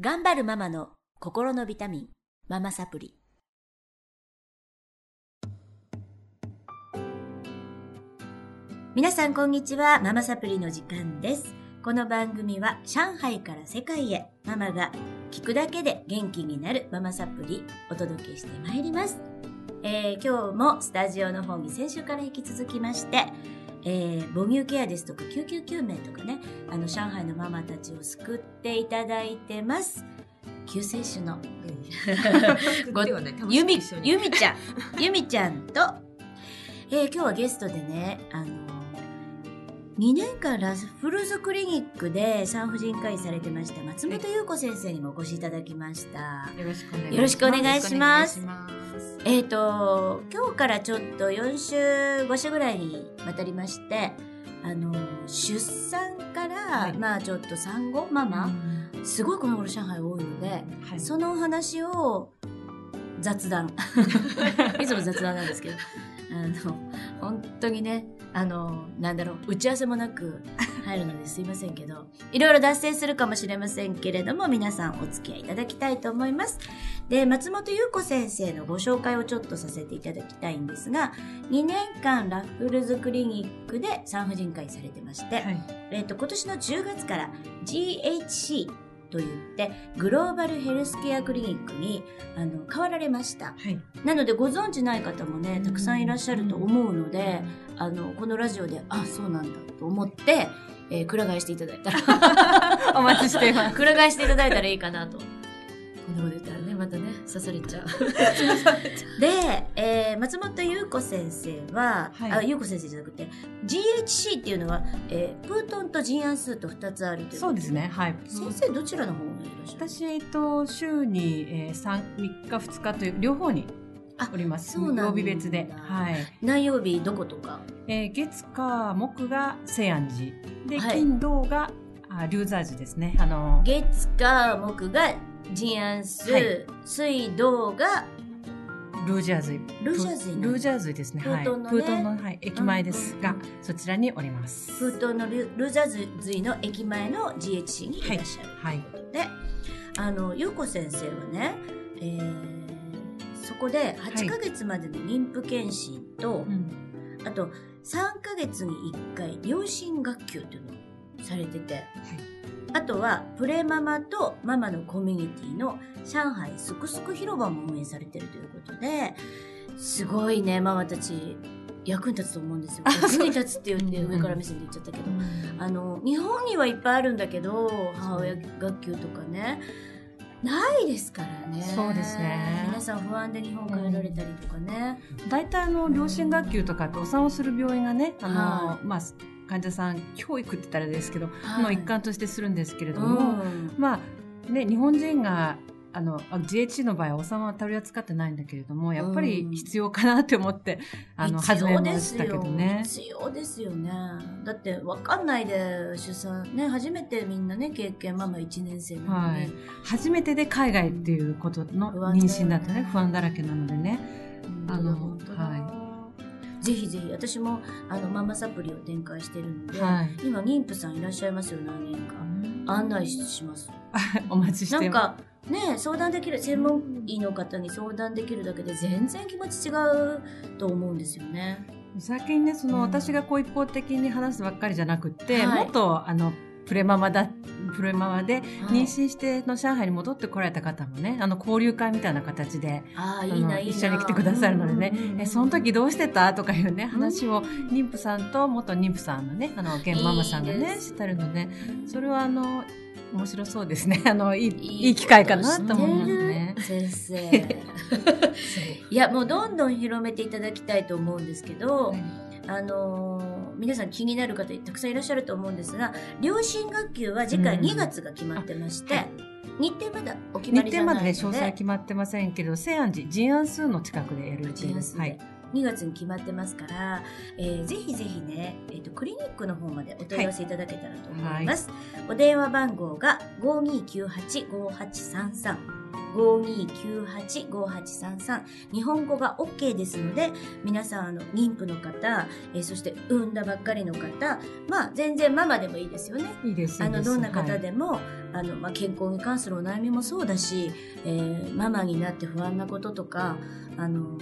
頑張るママの心のビタミン、ママサプリ。皆さんこんにちは、ママサプリの時間です。この番組は上海から世界へママが聞くだけで元気になるママサプリお届けしてまいります。えー今日もスタジオの方に先週から引き続きまして、えー母乳ケアですとか救急救命とかね、あの上海のママたちを救っていただいてます。救世主の。ごではないゆみ一緒、にゆみちゃん、ゆみちゃんと、えー今日はゲストでね、あの、2年間ラフルズクリニックで産婦人科医されてました松本優子先生にもお越しいただきました。よろしくお願いします。えっ、と、今日からちょっと4週、5週ぐらいにわたりまして、あの、出産から、はいまあちょっと産後、ママ、うんすごいこの頃上海多いので、はいそのお話を雑談。いつも雑談なんですけど、あの、本当にね、あの、なんだろう、打ち合わせもなく入るのですいませんけど、いろいろ脱線するかもしれませんけれども、皆さんお付き合いいただきたいと思います。で、松本優子先生のご紹介をちょっとさせていただきたいんですが、2年間ラッフルズクリニックで産婦人科医されてまして、はい。えっと今年の10月から GHC といってグローバルヘルスケアクリニックにあの変わられましたはい。なのでご存知ない方もねたくさんいらっしゃると思うのであのこのラジオであそうなんだと思って、えー、くら替えしていただいたら お待ちしています。くら替えしていただいたらいいかなとこんなこと言ったらねまたね刺されちゃう で、えー松本優子先生は、はいあ優子先生じゃなくて GHC っていうのは、えープートンとジンアンスーと2つあるというそうですね。はい。先生どちらの方にいらっしゃる私、えっと、週に、えー、三3日、2日という、両方にあおります。曜日別で。はい。何曜日どことか？えー、月、火、木が西安寺。で、はい金、土が、あリューザージですね。あの、月火木がジンアンスー、はい水道がルージャーズイ。ルージャーズイルージャーズイですね。はい。プートンのねプートンの、はい、駅前ですがうんうん、そちらにおります。プートンのルルーザーズイの駅前の GHC にいらっしゃるはい。で、あの優子先生はね、えーそこで8ヶ月までの妊婦検診と、うんあと3ヶ月に1回両親学級というのをされてて、あとはプレママとママのコミュニティの上海すくすく広場も運営されてるということですごいねママたち役に立つと思うんですよ。役に立つって言ってうん。上から目線で言っちゃったけど、あの日本にはいっぱいあるんだけど母親学級とかね。ないですからね。そうですね。皆さん不安で日本帰られたりとかね、大体あの両親学級とかってお産をする病院がね、あの、はまあ患者さん教育って言ったらですけど、はい。の一環としてするんですけれどうも、ん。まあね日本人があのあ GHC の場合はお産は取り扱ってないんだけれどもやっぱり必要かなって思って、あの始めましたけどね。必要ですよね。だって分かんないで出産ね初めてみんなね経験ママ1年生なのに、はい。初めてで海外っていうことの妊娠だとね不安だらけなのでね。あのはぜひぜひ私もあのママサプリを展開してるので、はい。今妊婦さんいらっしゃいますよ何人か。案内します。お待ちしてなんかね相談できる専門医の方に相談できるだけで全然気持ち違うと思うんですよね。最近ねその、うん。私がこう一方的に話すばっかりじゃなくって、はい。もっとあのプレママだプレママではい妊娠しての上海に戻ってこられた方もねあの交流会みたいな形でああいいないい一緒に来てくださるのでね、うんうんうんえその時どうしてたとかいうね話を妊婦さんと元妊婦さんのねあの現ママさんがいいですねしてるのでそれはあの面白そうですねあのいいいいい機会かなと思いますね。先生いやもうどんどん広めていただきたいと思うんですけど、あのー皆さん気になる方たくさんいらっしゃると思うんですが両親学級は次回うん2月が決まってまして、あはい日程まだお決ま日りじゃないので程までね詳細決まってませんけど西安寺ジンアンスーの近くでやる予定です。はい。2月に決まってますから、えーぜひぜひね、えっとクリニックの方までお問い合わせいただけたらと思います、お電話番号が5298-5833 5298-5833日本語が OK ですので皆さんあの妊婦の方、えーそして産んだばっかりの方まあ全然ママでもいいですよね。いいです。あのどんな方はい。でも、あのまあ、健康に関するお悩みもそうだし、えーママになって不安なこととかあの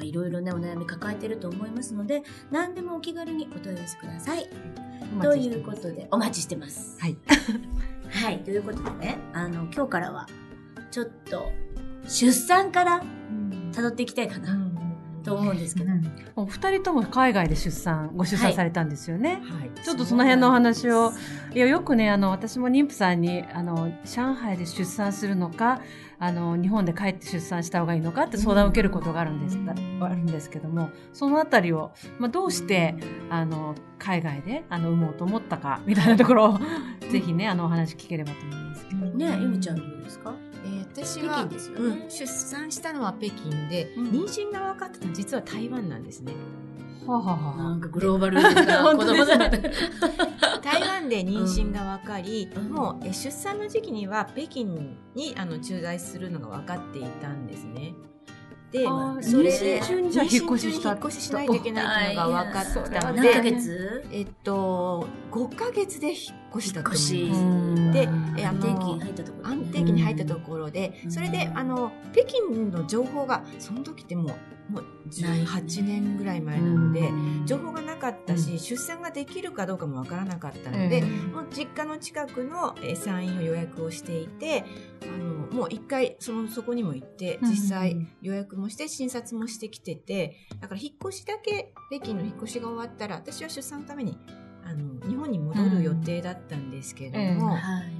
まあいろいろねお悩み抱えてると思いますので何でもお気軽にお問い合わせください。おということでお待ちしてます。はい。はいということでねあの今日からはちょっと出産から辿っていきたいかなと思うんですけど。お二人とも海外で出産、ご出産されたんですよね。はい。ちょっとその辺のお話を、いや、よくね、あの、私も妊婦さんに、あの、上海で出産するのか、あの、日本で帰って出産した方がいいのかって相談を受けることがあるんです、うんあるんですけども、そのあたりを、まあ、どうして、あの、海外で、あの、産もうと思ったか、みたいなところを、ぜひね、あの、お話聞ければと思いますけど。ねゆみちゃんどうですか？えー私北はねうん、出産したのは北京で、うん妊娠が分かったのは実は台湾なんですね。はあはあはあなんかグローバルな本 子供だった。台湾で妊娠が分かり、うんもうえ出産の時期には北京にあの駐在するのが分かっていたんですね。であーそれで。妊娠中にじゃあ引っ越しした引っ越ししないといけないっていうのが分かったので。何ヶ月？えっと5ヶ月で引っ越したと思いでえ安定期に入ったところ安定期に入ったところで、うん。それであの北京の情報がその時ってもうもう18年ぐらい前なので、情報がなかったし、うん。出産ができるかどうかもわからなかったのえで、えもう実家の近くのえー産院を予約をしていてあのもう一回そのそこにも行って実う際ん。予約もして診察もしてきててだから引っ越しだけ北京の引っ越しが終わったら私は出産のためにあの日本に戻る予定だったんですけれども、うん。えはい。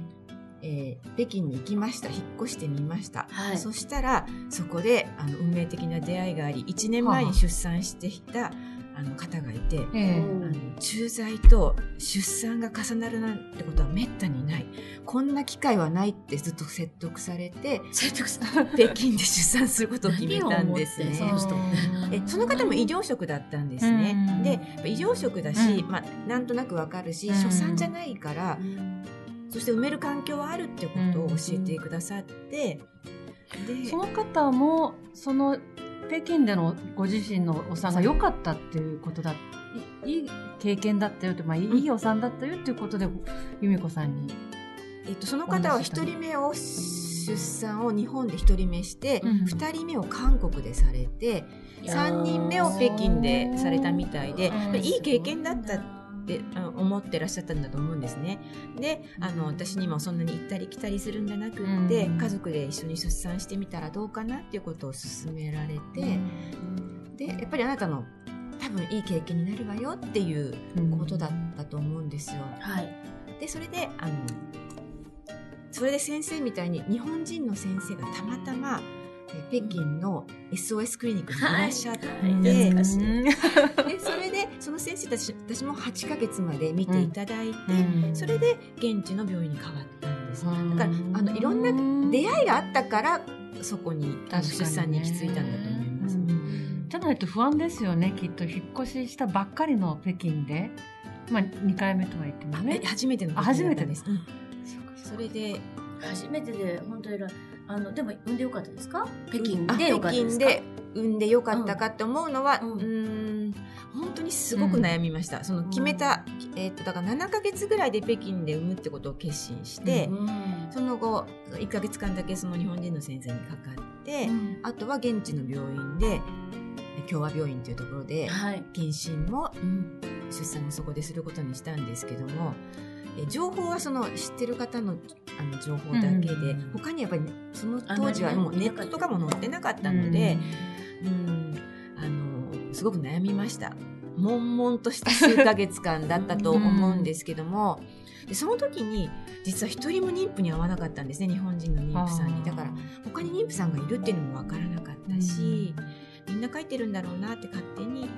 えー北京に行きました。引っ越してみました、はい。そしたらそこであの運命的な出会いがあり1年前に出産していたあの方がいて、ええ。あの駐在と出産が重なるなんてことはめったにない。こんな機会はないってずっと説得されて説得さ北京で出産することを決めたんですね。その人えその方も医療職だったんですね。うん。で医療職だし、うん。まあ、なんとなくわかるし、うん。初産じゃないから、うんそして埋める環境はあるってことを教えてくださって、でその方もその北京でのご自身のお産が良かったっていうことだいいい経験だったよって、まあ、いいお産だったよっていうことで由美子さんに、えっと、その方は一人目を出産を日本で一人目して、うん。二人目を韓国でされて、三人目を北京でされたみたいで、いい経験だったってあの思ってらっしゃったんだと思うんですね。であの私にもそんなに行ったり来たりするんじゃなくって、うん家族で一緒に出産してみたらどうかなっていうことを勧められて、でやっぱりあなたの多分いい経験になるわよっていうことだったと思うんですよ。はい。でそれであのそれで先生みたいに日本人の先生がたまたまえ北京の SOS クリニックにいらっしゃって、はい。はい。でそれでその先生たち私も8ヶ月まで見ていただいて、うん。それで現地の病院に変わったんです。だうんからあのいろんな出会いがあったからそこに出産に行き着いたんだと思います。うん。じゃないと不安ですよね。きっと引っ越ししたばっかりの北京で、まあ、2回目とは言ってもあねえ初めてのあ初めて。です。うん。それで初めてで本当偉い。あのでも産んでよかったですか？北京あでよかったですか？北京で産んでよかったかって思うのは、ううんーん。本当にすごく悩みました、その決めた、えーっとだから7ヶ月ぐらいで北京で産むってことを決心して、うんその後1ヶ月間だけその日本人の先生にかかって、うん。あとは現地の病院で共和病院というところではい。検診もうん。出産もそこですることにしたんですけどもえ情報はその知ってる方のあの情報だけで、うん他にやっぱりその当時はもうネットとかも載ってなかったので、うん、あのすごく悩みました。悶々とした数ヶ月間だったと思うんですけども、でその時に実は一人も妊婦に会わなかったんですね日本人の妊婦さんに。だから他に妊婦さんがいるっていうのも分からなかったし、みんな書いてるんだろうなって勝手に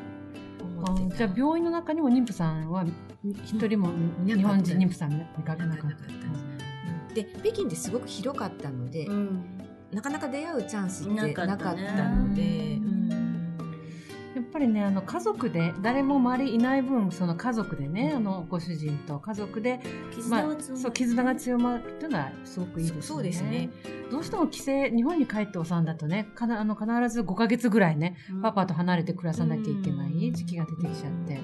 思ってじゃあ病院の中にも妊婦さんは一人も日本人妊婦さん見かけなかっなか。ったたで北京ってすごく広かったので、うん。なかなか出会うチャンスってなかったのでぱりねあの家族で誰も周りいない分その家族でねあのご主人と家族で、まあ、そう絆が強まるっていうのはすごくいいですね。そうですね。どうしても帰省日本に帰ってお産だとねかなあの必ず5か月ぐらいね、うん、パパと離れて暮らさなきゃいけない時期が出てきちゃって。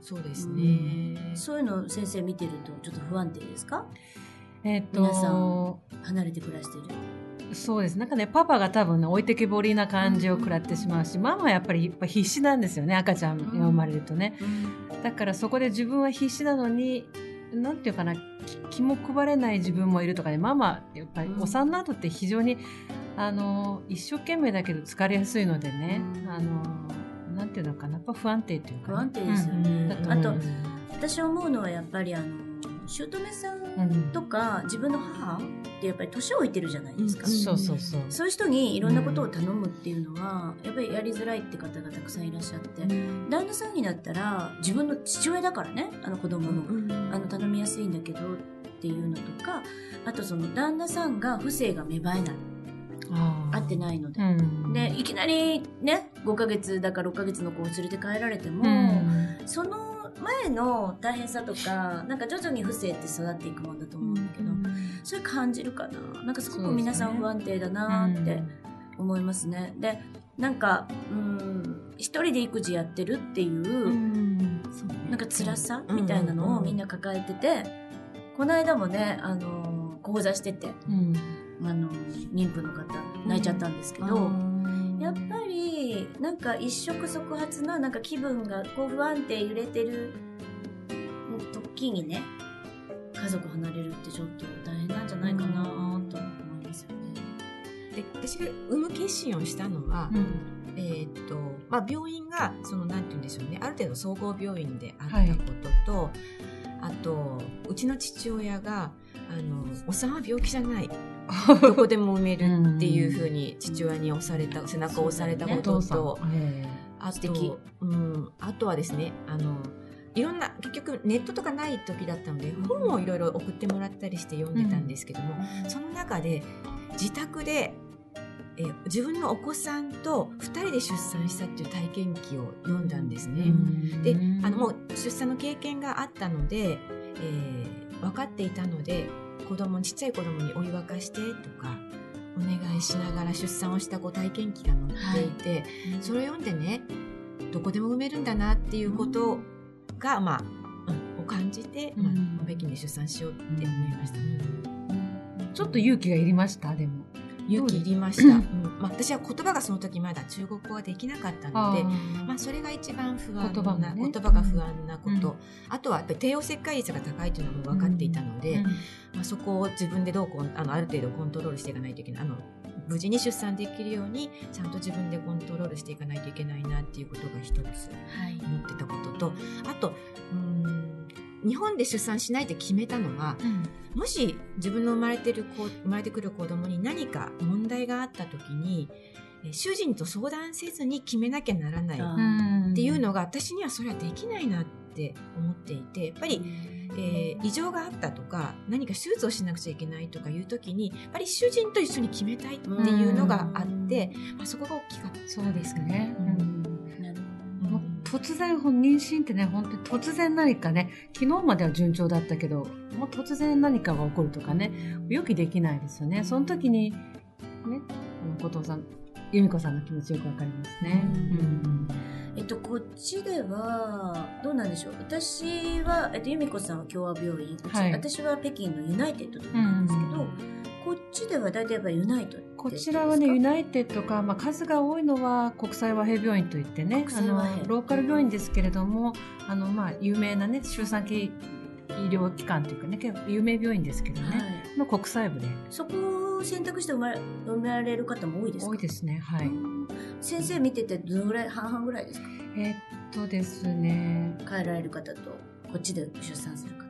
そうですね、そういうの先生見てるとちょっと不安定ですか？えっ、と皆さん離れて暮らしてるそうです。なんかね、パパが多分ね、置いてけぼりな感じを食らってしまうし、ママはやっぱりやっぱ必死なんですよね、赤ちゃんが生まれるとね。だからそこで自分は必死なのに、なんていうかな、気も配れない自分もいるとかね、ママ、やっぱりお産の後って非常に、あの、一生懸命だけど疲れやすいのでね、あの、なんていうのかな、やっぱ不安定というか、ね、不安定ですよね。あと、私思うのはやっぱりあの、姑さん。とか、自分の母ってやっぱり年老いてるじゃないですか、うん、そうそうそう。そういう人にいろんなことを頼むっていうのは、やっぱりやりづらいって方がたくさんいらっしゃって、旦那さんになったら自分の父親だからねあの子供の,、あの頼みやすいんだけどっていうのとかあとその旦那さんが不正が芽生えない。会ってないので、うん、でいきなりね5ヶ月だか6ヶ月の子を連れて帰られても、うん、その前の大変さとかなんか徐々に不正って育っていくもんだと思うんだけど、うん、それ感じるかななんかすごく皆さん不安定だなって思いますね。でなんかうん一人で育児やってるっていう、うん、なんか辛さみたいなのをみんな抱えてて、この間もねあの講座してて、あの妊婦の方泣いちゃったんですけど。やっぱりなんか一触即発ななんか気分がこう不安定揺れてる時にね家族離れるってちょっと大変なんじゃないかなと思いますよね。で私が産む決心をしたのは、うん、えっとまあ、病院がそのなんて言うんでしょうねある程度総合病院であったことと、はい、あとうちの父親があのお産は病気じゃないどこでも産めるっていうふうに父親に押された、背中を押されたことと、あと、うん、あとはですね、あの、いろんな、結局ネットとかない時だったので、本をいろいろ送ってもらったりして読んでたんですけども、その中で自宅でえ自分のお子さんと2人で出産したっていう体験記を読んだんですね。であのもう出産の経験があったので、えー、分かっていたので子供ちっちゃい子供にお湯沸かしてとかお願いしながら出産をした子体験記が載っていて、はい、それを読んでねどこでも産めるんだなっていうことが、まあ、うん、を感じて、まあ、北京で出産しようって思いました、ちょっと勇気がいりましたでも勇気いりました、うん。まあ、私は言葉がその時まだ中国語はできなかったのでまあ、それが一番不安な言葉,、が不安なこと、うん、あとはやっぱり帝王切開率が高いというのも分かっていたので、うん、まあ、そこを自分でどうこうあのある程度コントロールしていかないといけない。あの無事に出産できるようにちゃんと自分でコントロールしていかないといけないなっていうことが一つ思ってたことと、はい、あとうん日本で出産しないって決めたのは、うん、もし自分の生まれてる子生まれてくる子供に何か問題があった時に主人と相談せずに決めなきゃならないっていうのが私にはそれはできないなって思っていてやっぱり、えー、異常があったとか何か手術をしなくちゃいけないとかいう時にやっぱり主人と一緒に決めたいっていうのがあって、まあ、そこが大きかった。そうですね。うん突然妊娠ってね本当に突然何かね昨日までは順調だったけどもう突然何かが起こるとかね予期できないですよねその時にね後藤さん由美子さんの気持ちよくわかりますね。うんえっと、こっちでは、どうなんでしょう。私は、えっと、由美子さんは共和病院、はい、私は北京のユナイテッドとかなんですけど、こっちでは大体やっぱユナイトこちらはね、ユナイテッドか、まあ、数が多いのは国際和平病院といってね、あの、ローカル病院ですけれども、あの、まあ、有名なね、周産期医療機関というかね、有名病院ですけどね、はい、の国際部で。そこを選択して生まれ生まれる方も多いですか？多いですね、はい。先生見ててどのぐらい、半々ぐらいですか？えー、っとですね。帰られる方と、こっちで出産する方。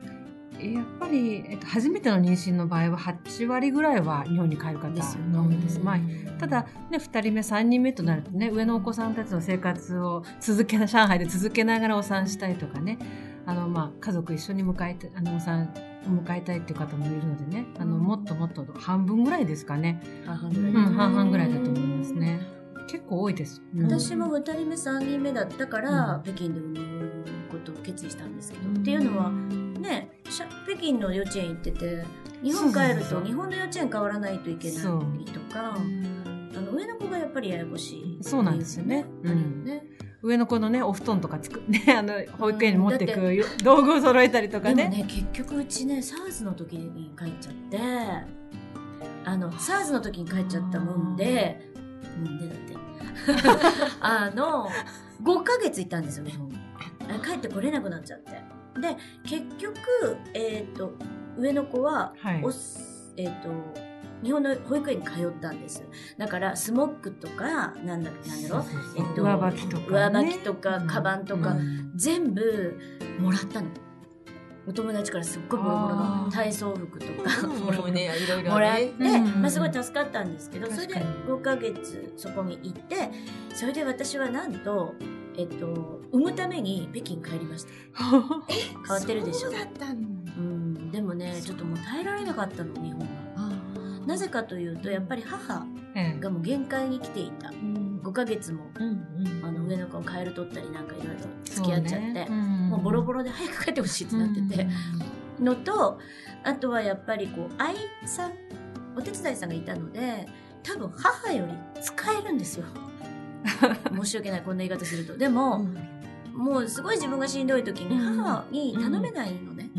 やっぱり、えっと、初めての妊娠の場合は8割ぐらいは日本に帰る方が多いです。まあ、ただ、ね、2人目、3人目となるとね、上のお子さんたちの生活を続けな、上海で続けながらお産したいとかね、あの、まあ、家族一緒に迎えて、あの、お産、迎えたいっていう方もいるのでね、あの、もっともっと半分ぐらいですかね。半々ぐらい。うん、半々ぐらいだと思いますね。結構多いです。うん私も2人目3人目だったから、うん北京で産むことを決意したんですけど、っていうのはね京の幼稚園行ってて日本帰ると日本の幼稚園変わらないといけないとかあの上の子がやっぱりややこしいそうなんですよね。あるよね、上の子のね、お布団とかつく、ね、あの、保育園に持ってくよ 道具を揃えたりとかね。でもね結局うちね SARS の時に帰っちゃってあの SARS の時に帰っちゃったもんでもんでだって。あの5ヶ月行ったんですよ日本。帰ってこれなくなっちゃってで結局えっ、と上の子ははい。お。すえっ、と日本の保育園に通ったんですだからスモックとかなんだなんだろう？えっと上履きとか、上履きとかカバンとか、うん。全部もらったの。お友達からすっごいボロボロあのー。体操服とか。ね いろいろもらって、まあ、すごい助かったんですけどそれで確かに。5ヶ月そこに行ってそれで私はなんと、えっと、産むために北京帰りました。変わってるでしょ。そうだったのうんでもねちょっともう耐えられなかったの日本がなぜかというとやっぱり母ええ。がもう限界に来ていた。うん。5ヶ月もうんうん。あの上の子をカエル取ったりなんかいろいろ付き合っちゃって、そうねもうボロボロで早く帰ってほしいってなってて、のとあとはやっぱりこう愛さんお手伝いさんがいたので多分母より使えるんですよ 申し訳ないこんな言い方すると。でうも、ん。もうすごい自分がしんどい時にうん。母に頼めないのね、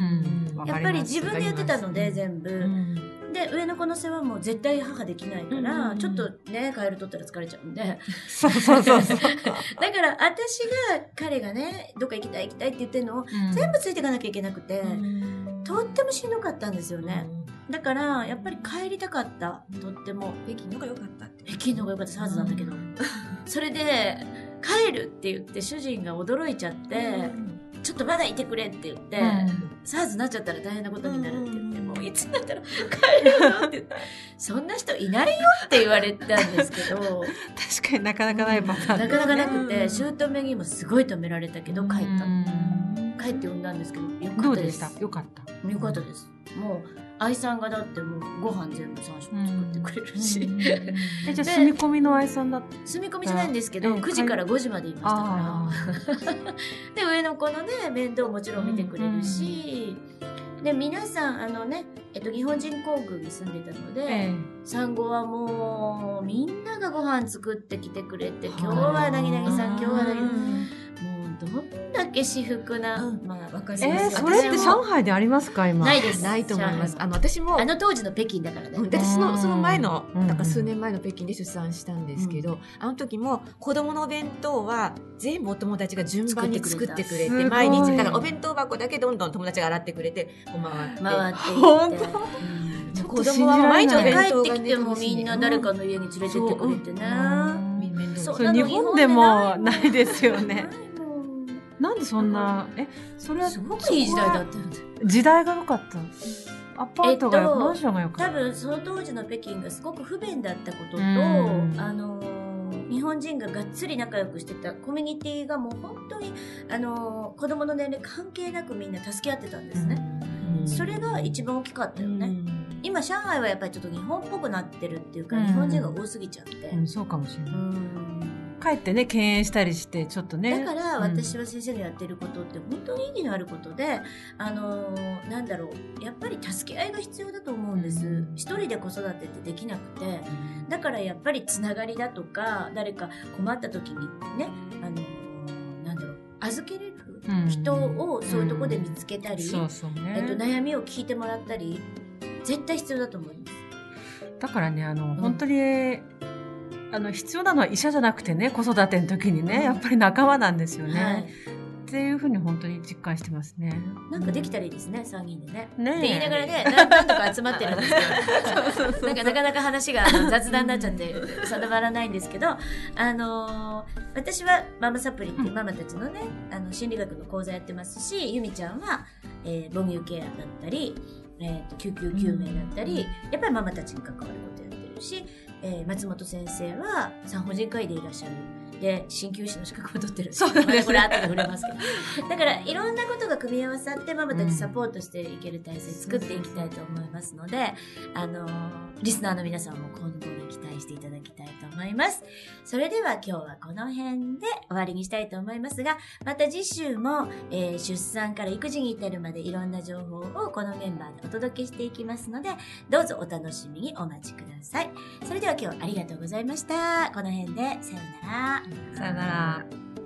やっぱり自分でやってたので全部、うん。で上の子の世話も絶対母できないから、うんちょっとねカエル取ったら疲れちゃうんで。そうそうそうそう。だから私が彼がねどっか行きたい行きたいって言ってるのを全部ついていかなきゃいけなくて、とってもしんどかったんですよね、だからやっぱり帰りたかった。とっても。北京のが良かったって。北京の方が良かったはずなんだけど、それで帰るって言って主人が驚いちゃって、ちょっとまだいてくれって言って、サーズになっちゃったら大変なことになるって言って、うん。もういつになったら帰るよって言って。そんな人いないよって言われたんですけど。確かになかなかないパターン。なかなかなくうてん姑にもすごい止められたけど帰った。うん帰って産んだんですけどよかったです。た？よかった？よかったです。もう愛さんがだってもうご飯全部3食作ってくれるし、え、じゃあ住み込みの愛さんだ住み込みじゃないんですけど、え9時から5時までいましたあから。で上の子のね面倒もちろん見てくれるし、で皆さんあのね、えっと、日本人皇宮に住んでたので、え産後はもうみんながご飯作ってきてくれて今日はなぎなぎさん今日はなぎもうどんだけ至福な、うん。まあわかりえーそれって上海でありますか今。ないです。ないと思います。あの私も。あの当時の北京だからね、うん私そのその前の、うん。なんか数年前の北京で出産したんですけど、あの時も子供のお弁当は全部お友達が順番に作作ってくれて毎日。だからお弁当箱だけどんどん友達が洗ってくれて回って。回って本当？子供は毎日帰ってきてもみんな誰かの家に連れてってくれてね、そう。そん日本でもないですよねなんでそんな、え、それはすごくいい時代だったよね。時代が良かった。アパートが、えっとマンションが良かった。多分その当時の北京がすごく不便だったことと、うん。あのー日本人ががっつり仲良くしてたコミュニティがもう本当に、あのー子供の年齢関係なくみんな助け合ってたんですね、うん。それが一番大きかったよね、今上海はやっぱりちょっと日本っぽくなってるっていうか、うん日本人が多すぎちゃって、うん、そうかもしれない。うん帰ってね、敬遠したりして、ちょっとね。だからうん。私は先生のやってることって本当に意義のあることで、あのーなんだろうやっぱり助け合いが必要だと思うんです、うん。一人で子育てってできなくて。だからやっぱりつながりだとか誰か困った時にね、あのーなんだろう預けれるうん。人をそういうところで見つけたり。えっと、悩みを聞いてもらったり絶対必要だと思います。だからね、あの、本当に、あの、必要なのは医者じゃなくてね、子育ての時にね、やっぱり仲間なんですよね。はい、っていうふうに本当に実感してますね。なんかできたらいいですね、3人でね。ねえって言いながらね、ななんとか集まってるんですけど、なんかなかなか話が雑談になっちゃって定まらないんですけど、あのー私はママサプリっていうママたちのね、あの心理学の講座やってますし、ゆみちゃんは、えー母乳ケアだったり、えーと救急救命だったり、やっぱりママたちに関わることやってるし、えー松本先生は産婦人科医でいらっしゃる。で、鍼灸師の資格も取ってる。そうなんですまあこれ後で触れますけど。だから、いろんなことが組み合わさって、ママたちサポートしていける体制作っていきたいと思いますので、あのーリスナーの皆さんも今後に期待していただきたいと思います。それでは今日はこの辺で終わりにしたいと思いますが、また次週も、えー出産から育児に至るまでいろんな情報をこのメンバーでお届けしていきますので、どうぞお楽しみにお待ちください。それでは今日ありがとうございました。この辺でさようなら。さよなら。